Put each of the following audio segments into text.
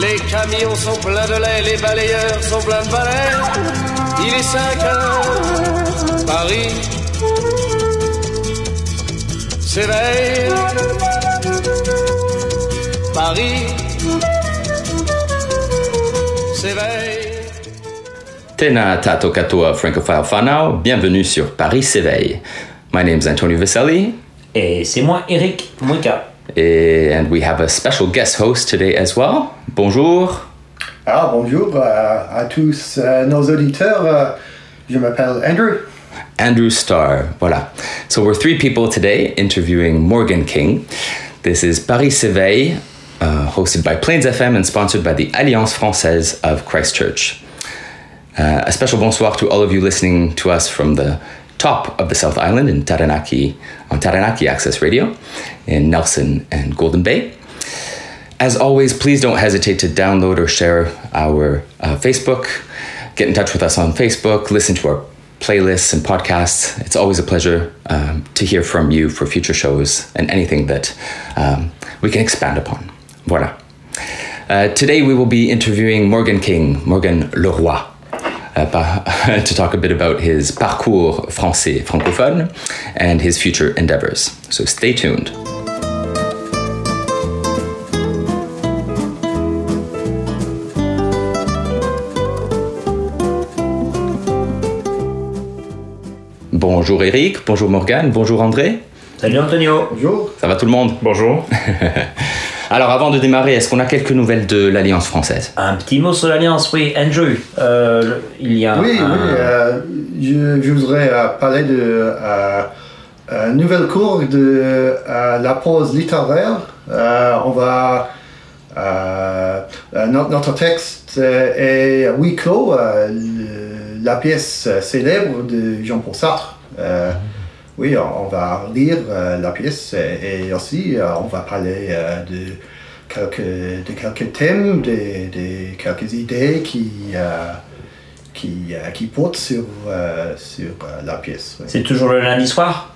Les camions sont pleins de lait, les balayeurs sont pleins de balais. Il est 5 heures, Paris s'éveille. Paris s'éveille. Tena tato katoa francophile whanau, bienvenue sur Paris s'éveille. My name is Antonio Viselli, Et c'est moi, Eric Mouika. Eh, and we have a special guest host today as well. Bonjour. Ah, bonjour à, à tous euh, nos auditeurs. Euh, je m'appelle Andrew. Andrew Starr. Voilà. So we're three people today interviewing Morgan King. This is Paris s'éveille, uh, hosted by Plains FM and sponsored by the Alliance Française of Christchurch. Uh, a special bonsoir to all of you listening to us from the top of the South Island in Taranaki, on Taranaki Access Radio in Nelson and Golden Bay. As always, please don't hesitate to download or share our uh, Facebook. Get in touch with us on Facebook, listen to our playlists and podcasts. It's always a pleasure um, to hear from you for future shows and anything that um, we can expand upon. Voilà. Uh, today we will be interviewing Morgan King, Morgan Leroy, to talk a bit about his parcours français francophone and his future endeavors. So stay tuned. Bonjour Eric, bonjour Morgan, bonjour André. Salut Antonio. Bonjour. Ça va tout le monde? Bonjour. Alors avant de démarrer, est-ce qu'on a quelques nouvelles de l'Alliance française? Un petit mot sur l'Alliance, oui, Andrew. euh, il y a Oui, un- oui. euh, je, je voudrais euh, parler de euh, un nouvel cours de euh, la pause littéraire. Euh, on va. notre, notre texte est huis clos, euh, le- la pièce célèbre de Jean-Paul Sartre. Euh, oui, on, va lire euh, la pièce et, aussi euh, on va parler euh, de, quelques, de quelques thèmes, de, de quelques idées qui, qui, qui portent sur, sur la pièce. oui. C'est toujours le lundi soir?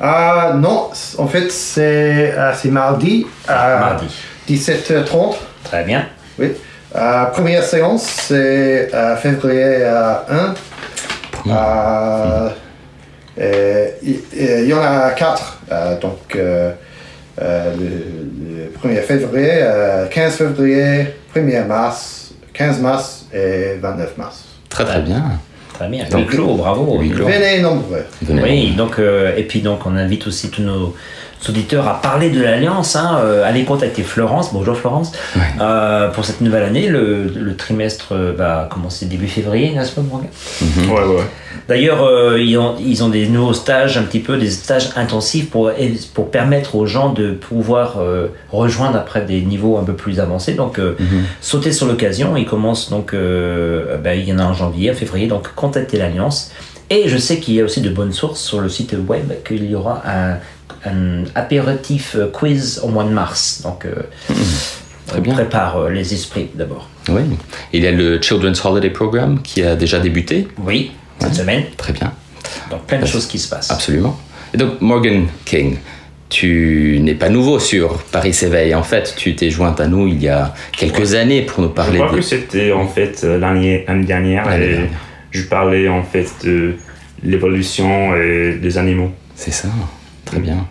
Ah non, en fait c'est c'est mardi à Mardi. 17h30. Très bien. Oui. Première séance, c'est février euh, 1. Euh, et Il et il y en a quatre. euh, donc, euh, euh, le, le 1er février, euh, 15 février, 1er mars, 15 mars et 29 mars. Très très bien. Très bien. Donc, clos, bravo. Venez nombreux. Venez. Oui, donc, euh, et puis donc on invite aussi tous nos auditeurs à parler de l'Alliance, hein, euh, allez contacter Florence, bonjour Florence, euh, pour cette nouvelle année. Le, le trimestre euh, va commencer début février, n'est-ce pas Morgan? Ouais, ouais. D'ailleurs, euh, ils, ont, ils ont des nouveaux stages, un petit peu des stages intensifs pour, pour permettre aux gens de pouvoir euh, rejoindre après des niveaux un peu plus avancés. Donc, euh, sauter sur l'occasion. Ils commencent donc, euh, ben, il y en a en janvier, en février, donc contactez l'Alliance. Et je sais qu'il y a aussi de bonnes sources sur le site web qu'il y aura un, un apéritif euh, quiz au mois de mars. Donc, euh, Très on bien. prépare euh, les esprits d'abord. Oui. Il y a le Children's Holiday Program qui a déjà débuté. Oui, cette semaine. Très bien. Donc, plein de choses qui se passent. Absolument. Et donc, Morgan King, tu n'es pas nouveau sur Paris s'éveille. En fait, tu t'es joint à nous il y a quelques années pour nous Je parler crois de... que c'était en fait l'année dernière L'année et dernière. je parlais en fait de l'évolution et des animaux. C'est ça. Très bien.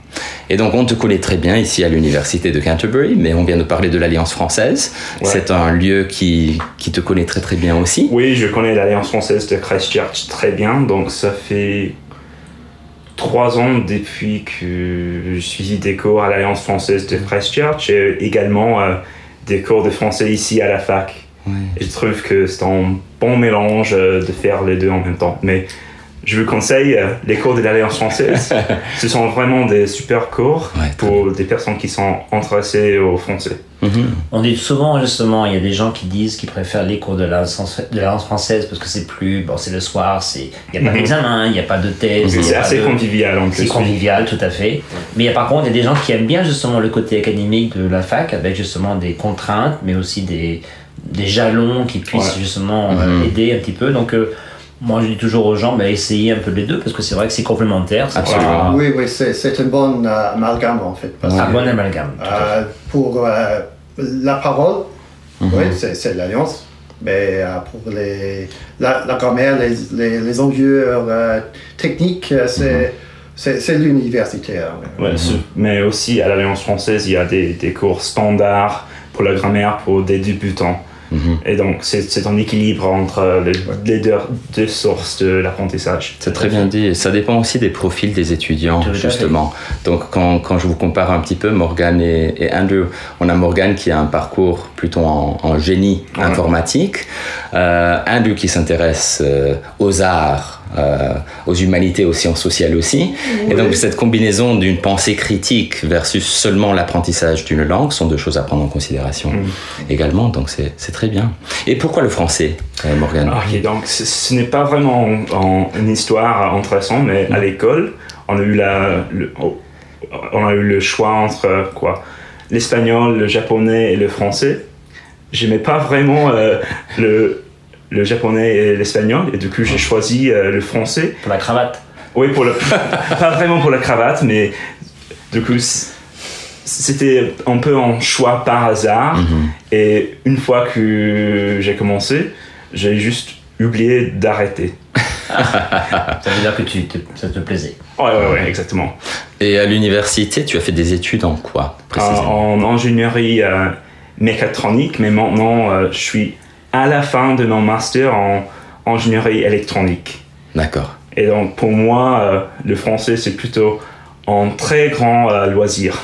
Et donc, on te connaît très bien ici à l'université de Canterbury, mais on vient de parler de l'Alliance française. Ouais. C'est un lieu qui, qui te connaît très très bien aussi. Oui, je connais l'Alliance française de Christchurch très bien, donc ça fait trois ans depuis que je suis des cours à l'Alliance française de Christchurch et également euh, des cours de français ici à la fac. Ouais. Et je trouve que c'est un bon mélange euh, de faire les deux en même temps. Mais je vous conseille euh, les cours de l'Alliance française. Ce sont vraiment des super cours Ouais, pour des personnes qui sont intéressées au français. On dit souvent, justement, il y a des gens qui disent qu'ils préfèrent les cours de la, de la langue française parce que c'est plus. Bon, c'est le soir, c'est- il n'y a pas Mhm. d'examen, il n'y a pas de thèse. C'est assez de- convivial en C'est plus. convivial, tout à fait. Mais il y a, par contre, il y a des gens qui aiment bien justement le côté académique de la fac avec justement des contraintes, mais aussi des, des jalons qui puissent Ouais. justement euh, aider un petit peu. Donc, euh, moi, je dis toujours aux gens, bah, essayez un peu les deux parce que c'est vrai que c'est complémentaire. Absolument. Oui, oui, c'est c'est un bon euh, amalgame en fait. parce un que, bon amalgame. euh, pour euh, la parole, Mhm. oui, c'est c'est l'alliance. Mais euh, pour les, la, la grammaire, les, les, les enjeux euh, techniques, c'est c'est c'est l'universitaire. Ouais, ce- Mais aussi à l'Alliance française, il y a des, des cours standards pour la grammaire pour des débutants. Et donc, c'est c'est un équilibre entre les, les deux, deux sources de l'apprentissage. C'est très bien dit. Et Ça dépend aussi des profils des étudiants, Tout justement. Donc, quand, quand je vous compare un petit peu, Morgan et, et Andrew, on a Morgan qui a un parcours plutôt en, en génie Ouais. informatique, euh, Andrew qui s'intéresse euh, aux arts, euh, aux humanités, aux sciences sociales aussi. Et donc, cette combinaison d'une pensée critique versus seulement l'apprentissage d'une langue sont deux choses à prendre en considération Mm. également. Donc, c'est très bien. Et pourquoi le français, euh, Morgan Ok, donc ce, ce n'est pas vraiment en- une histoire intéressante, mais à l'école, on a eu la, le, oh, on a eu le choix entre euh, quoi, l'espagnol, le japonais et le français. J'aimais pas vraiment euh, le, le japonais et l'espagnol, et du coup j'ai choisi euh, le français. Pour la cravate. Oui, pour le, pas vraiment pour la cravate, mais du coup, c'était un peu un choix par hasard. Mhm. Et une fois que j'ai commencé, j'ai juste oublié d'arrêter. Ça veut dire que tu te- ça te plaisait. Ouais, ouais, ouais, exactement. Et à l'université, tu as fait des études en quoi, précisément? En, en ingénierie euh, mécatronique, mais maintenant, euh, je suis à la fin de mon master en ingénierie électronique. D'accord. Et donc, pour moi, euh, le français, c'est plutôt un très grand euh, loisir.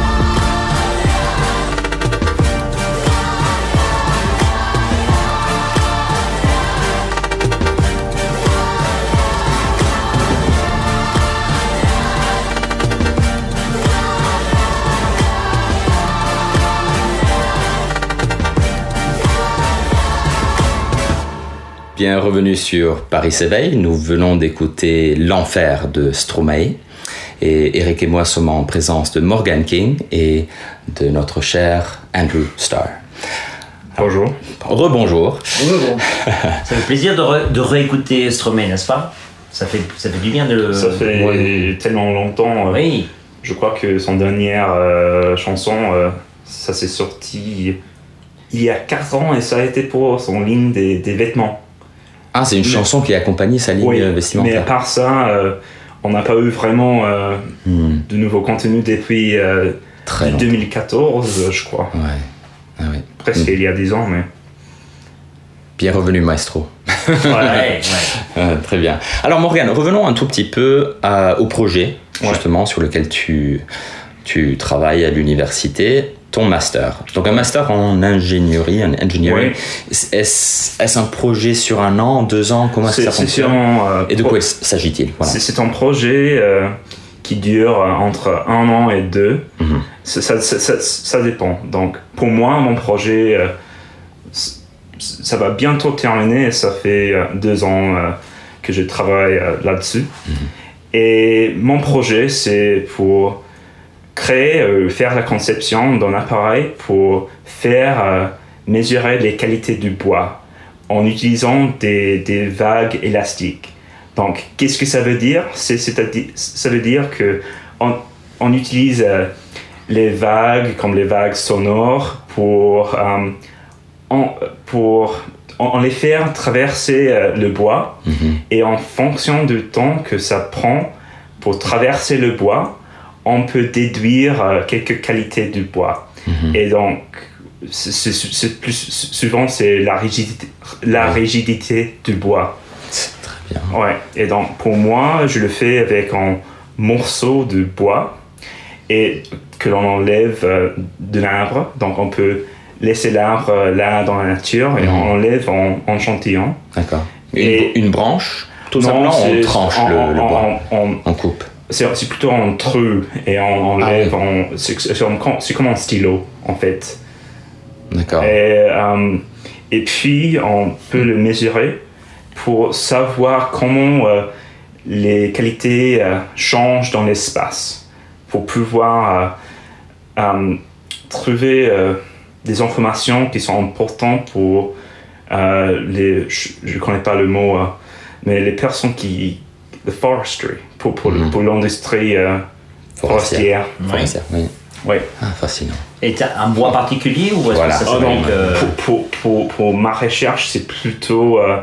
Bien revenu sur Paris s'éveille, nous venons d'écouter L'enfer de Stromae. Et Eric et moi sommes en présence de Morgan King et de notre cher Andrew Starr. Bonjour. Rebonjour. Bon, Ça fait plaisir de, re- de réécouter Stromae, n'est-ce pas? Ça fait, ça fait du bien de le. Ça fait tellement longtemps. euh, Oui, Je crois que son dernière euh, chanson, euh, ça s'est sorti il y a 4 ans et ça a été pour son ligne des, des vêtements. Ah, c'est une Mais- chanson qui accompagne sa ligne Oui, euh, mais à vestimentaire. part ça, euh, on n'a pas eu vraiment euh, Hmm, de nouveaux contenus depuis euh, très long. 2014, je crois. Ouais. Ah oui. Presque il y a 10 ans, mais. Bien revenu, maestro. ouais, ouais. Euh, très bien. Alors Morgane, revenons un tout petit peu à- au projet justement sur lequel tu, tu travailles à l'université, ton master. Donc un master en ingénierie, en engineering. Ouais. Est-ce un projet sur un an, deux ans? Comment ça fonctionne? sûrement, euh, Et de quoi s'agit-il? Voilà. C'est un projet euh, qui dure euh, entre un an et deux. Mhm. Ça, ça, ça- ça- ça dépend. Donc, pour moi, mon projet, euh, ça va bientôt terminer. et Ça fait deux ans que je travaille là-dessus. Et mon projet, c'est pour créer, euh, faire la conception d'un appareil pour faire euh, mesurer les qualités du bois en utilisant des, des vagues élastiques. Donc, qu'est-ce que ça veut dire? C'est, ça veut dire que on, on utilise euh, les vagues comme les vagues sonores pour, euh, en- pour en, en les faire traverser euh, le bois Mhm. et en fonction du temps que ça prend pour traverser le bois, on peut déduire euh, quelques qualités du bois. Mhm. Et donc, c'est, plus, souvent, c'est la rigidité, la Ouais. rigidité du bois. C'est très bien. Ouais. Et donc, pour moi, je le fais avec un morceau de bois et que l'on enlève euh, de l'arbre. Donc, on peut laisser l'arbre euh, là dans la nature et Mhm. on enlève en, en échantillon. D'accord. Une, Et- une branche? Tout Non, simplement, on tranche on- le, bois. on- on- On coupe. C'est plutôt un trou et on enlève. Ah en- c'est comme, un stylo en fait. D'accord. Et, euh, et puis on peut le mesurer pour savoir comment euh, les qualités euh, changent dans l'espace. Pour pouvoir trouver des informations qui sont importantes pour les. Je ne connais pas le mot, mais les personnes qui. The forestry, pour, pour, le- Mhm. pour l'industrie euh, Forestière. oui. Ah, fascinant. Et t'as un bois particulier ou est-ce Voilà. que ça s'appelle donc, euh, pour, pour, pour, pour ma recherche, c'est plutôt euh,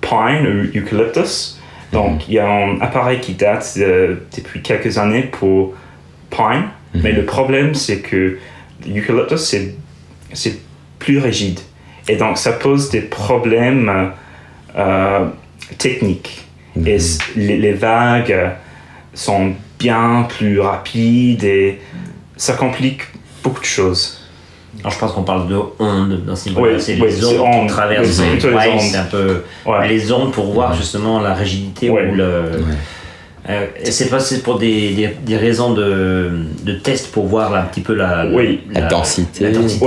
pine ou eucalyptus. Donc, il y a un appareil qui date euh, depuis quelques années pour pine. Mais le problème, c'est que l'eucalyptus, c'est, c'est plus rigide. Et donc, ça pose des problèmes euh, Et c- les, les vagues euh, sont bien plus rapides et ça complique beaucoup de choses. Alors je pense qu'on parle de ondes dans ce Oui, niveau-là. c'est oui, les c'est ondes ondes. qui traversent. Oui, c'est plutôt les Ouais, ondes. c'est un peu Ouais. les ondes pour voir justement la rigidité Ouais. ou le. Euh, et c'est pas c'est pour des, des, des raisons de, de test pour voir là, un petit peu la, Oui. La densité. la densité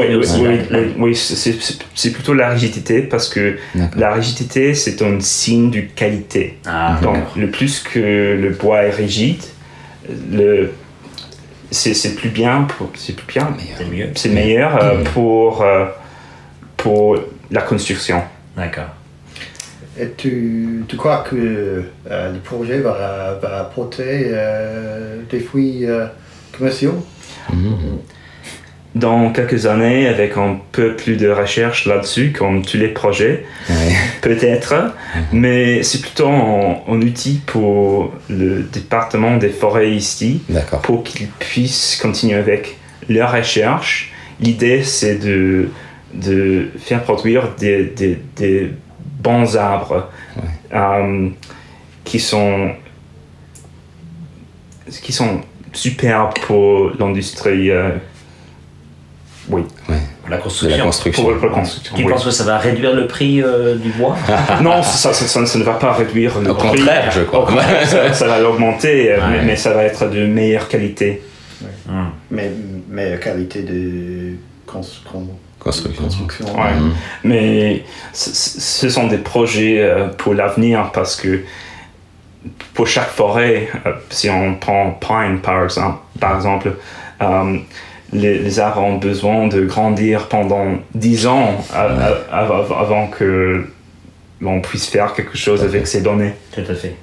Oui, c'est- plutôt la rigidité parce que la rigidité, c'est un signe de qualité. Ah, Donc, d'accord. le plus que le bois est rigide, le c'est c'est plus bien, pour- c'est plus bien, c'est mieux. c'est meilleur euh, pour euh, pour la construction. D'accord. Et tu, tu crois que euh, le projet va, va apporter euh, des fruits euh, commerciaux? Dans quelques années, avec un peu plus de recherche là-dessus, comme tous les projets, Ouais. peut-être, mais c'est plutôt un, un outil pour le département des forêts ici, pour qu'ils puissent continuer avec leur recherche. L'idée, c'est de, de faire produire des, des, des bons arbres euh, qui sont qui sont superbes pour l'industrie. euh, oui. La construction. la construction. Pour la construction. Tu oui. penses que ça va réduire le prix euh, du bois? Non, ça, ça, ça- ça ne va pas réduire le Au prix. contraire, je crois. Au contraire, ça, ça va l'augmenter, Ouais. mais, mais ça va être de meilleure qualité. Mais meilleure qualité de cons- con- Construction. construction. Ouais. Mais ce, sont des projets euh, pour l'avenir parce que pour chaque forêt, euh, si on prend Pine par exemple, par exemple euh, les, les arbres ont besoin de grandir pendant 10 ans euh, av- avant que l'on puisse faire quelque chose avec ces données. Tout à fait.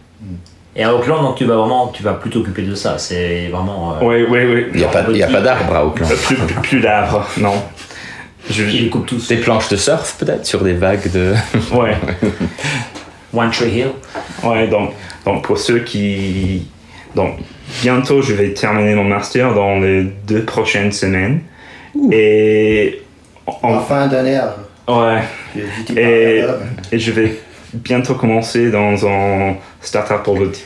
Et à Auckland, donc tu vas vraiment, tu vas plus t'occuper de ça. C'est vraiment. euh, Oui, oui, oui. Il n'y a pas, il y a pas d'arbres à Auckland. Plus, plus, plus d'arbres, non. Je, les coupent tous. Des planches de surf peut-être sur des vagues de. ouais. One Tree Hill. Ouais, donc, donc pour ceux qui. Donc, bientôt, je vais terminer mon master dans les deux prochaines semaines. Et. En en- fin d'année, ouais. je dis Et, et je vais bientôt commencer dans un startup robotique.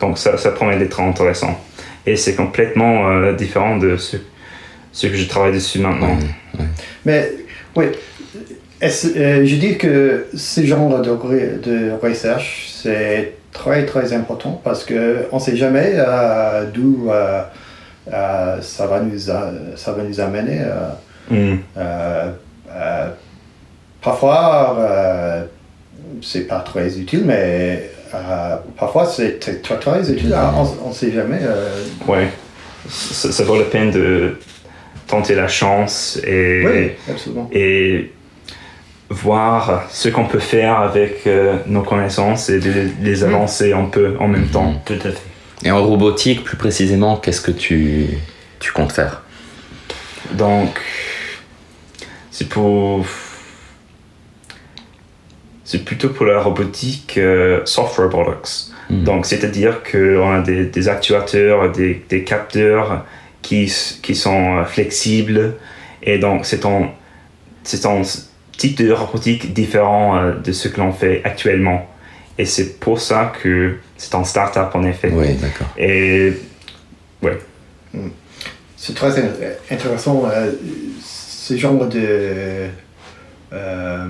Donc, ça, ça promet d'être intéressant. Et c'est complètement euh, différent de ce, ce que je travaille dessus maintenant. Mais oui, euh, je dis que ce genre de, de recherche, c'est très très important parce qu'on ne sait jamais euh, d'où euh, euh, ça, va nous ça va nous amener. euh, Hmm. euh, euh, parfois, euh, c'est pas très utile, mais euh, parfois c'est très, très, très utile. On ne sait jamais. euh, Ouais. Ça, ça vaut la peine de tenter la chance et. oui, absolument. et voir ce qu'on peut faire avec euh, nos connaissances et de les avancer un peu en même temps. Tout à fait. Et en robotique, plus précisément, qu'est-ce que tu, tu comptes faire? Donc, c'est pour. C'est plutôt pour la robotique euh, soft robotics. Mhm. Donc, c'est-à-dire qu'on a des, des actuateurs, des, des capteurs qui, qui sont euh, flexibles. Et donc, c'est un, c'est un type de robotique différent euh, de ce que l'on fait actuellement. Et c'est pour ça que c'est un start-up, en effet. Oui, d'accord. Et ouais, C'est très in- intéressant euh, ce genre de, euh,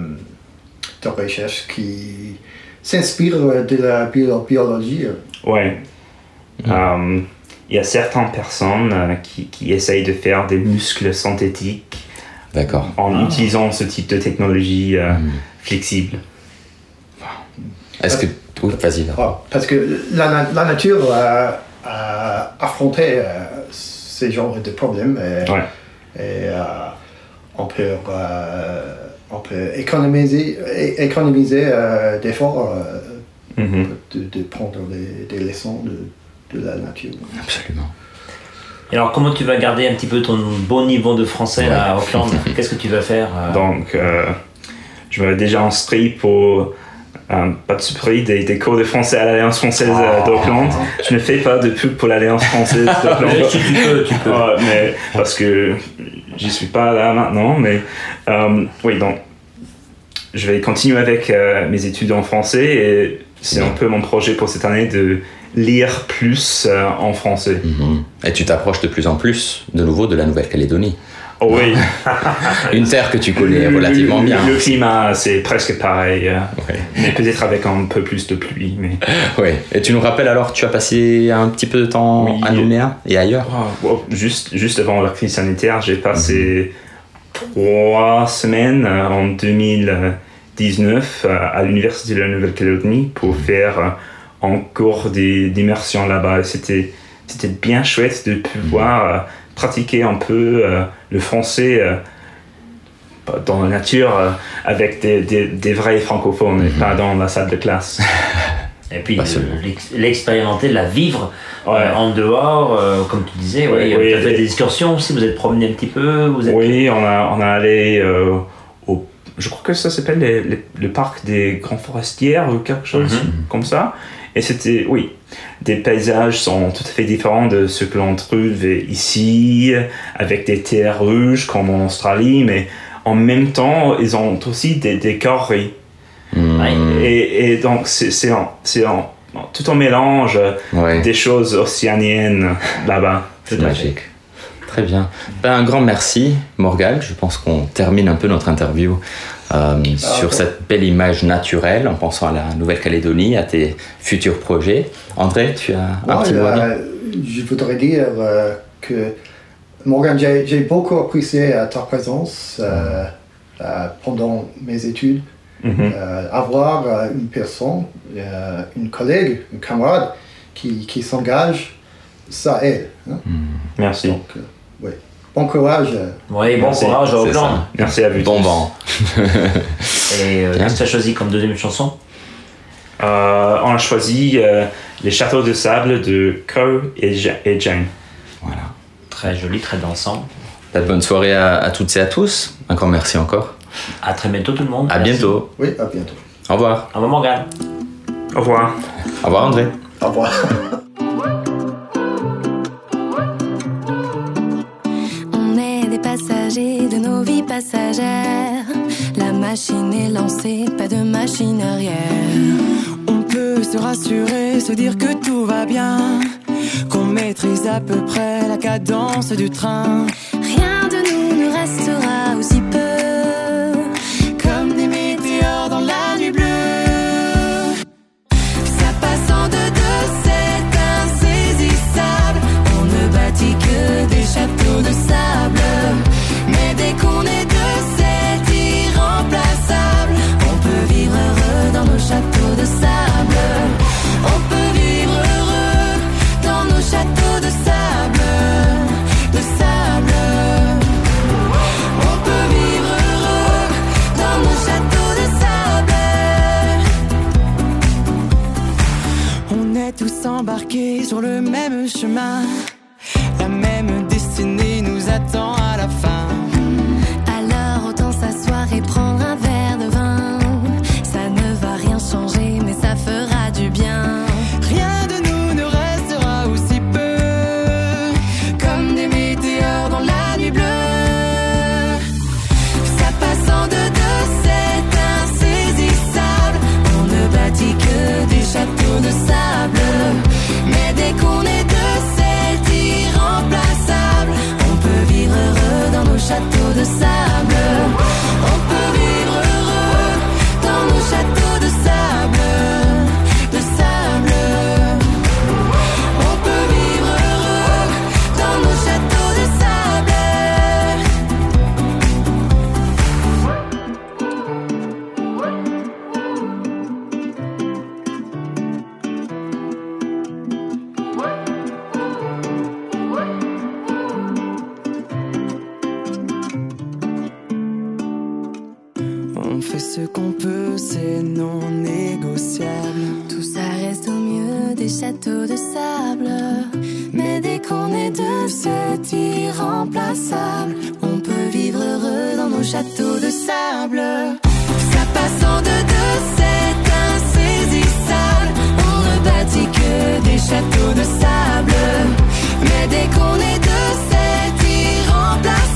de recherche qui s'inspire de la bio- biologie. Ouais. Euh, Il y a certaines personnes euh, qui, qui essayent de faire des muscles synthétiques D'accord. en utilisant ce type de technologie euh, flexible. Est-ce que. Oui, vas-y. va. Ah, parce que la, la nature a, a affronté euh, ces genres de problèmes et, Ouais. et, euh, on peut, euh, on peut économiser, é- économiser euh, d'efforts euh, Mhm. de, de prendre des, des leçons de, de la nature. Absolument. Et alors, comment tu vas garder un petit peu ton bon niveau de français là, à Auckland Qu'est-ce que tu vas faire euh, Donc, euh, je m'avais déjà inscrit pour, euh, pas de surprise, des, des cours de français à l'Alliance française euh, d'Auckland. Je ne fais pas de pub pour l'Alliance française d'Auckland. Tu, tu peux, tu peux. Ouais, mais parce que j'y suis pas là maintenant, mais oui, donc je vais continuer avec mes études en français et c'est un peu mon projet pour cette année de lire plus euh, en français. Mhm. Et tu t'approches de plus en plus, de nouveau, de la Nouvelle-Calédonie. Oh oui. Une terre que tu connais relativement bien. Le climat, c'est presque pareil. Euh. Mais peut-être avec un peu plus de pluie. Oui. Et tu nous rappelles alors, tu as passé un petit peu de temps à Nouméa et ailleurs? Ah, oh, juste, juste avant la crise sanitaire, j'ai passé mhm. trois semaines euh, en 2000. 19 euh, à l'Université de la Nouvelle-Calédonie pour faire euh, un cours d'immersion là-bas. C'était bien chouette de pouvoir euh, pratiquer un peu le français dans la nature avec des, des, vrais francophones et pas dans la salle de classe. Et puis l'expérimenter, la vivre en dehors, comme tu disais, ouais, ouais, vous avez fait des excursions aussi, vous êtes promené un petit peu. Oui, on a, on a allé je crois que ça s'appelle les- les- le parc des grands forestières ou quelque chose comme ça. Et c'était, oui, des paysages sont tout à fait différents de ce que l'on trouve ici, avec des terres rouges comme en Australie, mais en même temps, ils ont aussi des décors Et, et, donc, c'est tout en mélange des choses océaniennes là-bas. C'est magique. Très bien. Ben, un grand merci, Morgal. Je pense qu'on termine un peu notre interview euh, ah, sur cette belle image naturelle en pensant à la Nouvelle-Calédonie, à tes futurs projets. André, tu as un petit mot à dire Je voudrais dire euh, que, Morgan, j'ai beaucoup apprécié ta présence euh, pendant mes études. Mhm. avoir une personne, une collègue, une camarade qui, qui s'engage, ça aide. Hein. Merci. Donc, oui. Bon courage. Oui, bon courage au plan. Merci à vous. Bon vent. Et euh, qu'est-ce que tu as choisi comme deuxième chanson? Euh, On a choisi euh, Les Châteaux de Sable de Co et, Jane. Voilà. Très joli, très dansant. Bonne soirée à, toutes et à tous. Encore merci encore. À très bientôt tout le monde. À bientôt. Oui, à bientôt. Au revoir. Au revoir Morgane. Au revoir. Au revoir André. Au revoir. pas de machine arrière. On peut se rassurer, se dire que tout va bien, qu'on maîtrise à peu près la cadence du train. Rien de nous ne restera aussi peu, comme des météores dans la nuit bleue. Ça passe en deux, deux, c'est insaisissable. On ne bâtit que des châteaux de sable. de sable. Mais dès qu'on est deux, c'est irremplaçable. On peut vivre heureux dans nos châteaux de sable. Ça passe en deux, deux c'est insaisissable. On ne bâtit que des châteaux de sable. Mais dès qu'on est deux, c'est irremplaçable.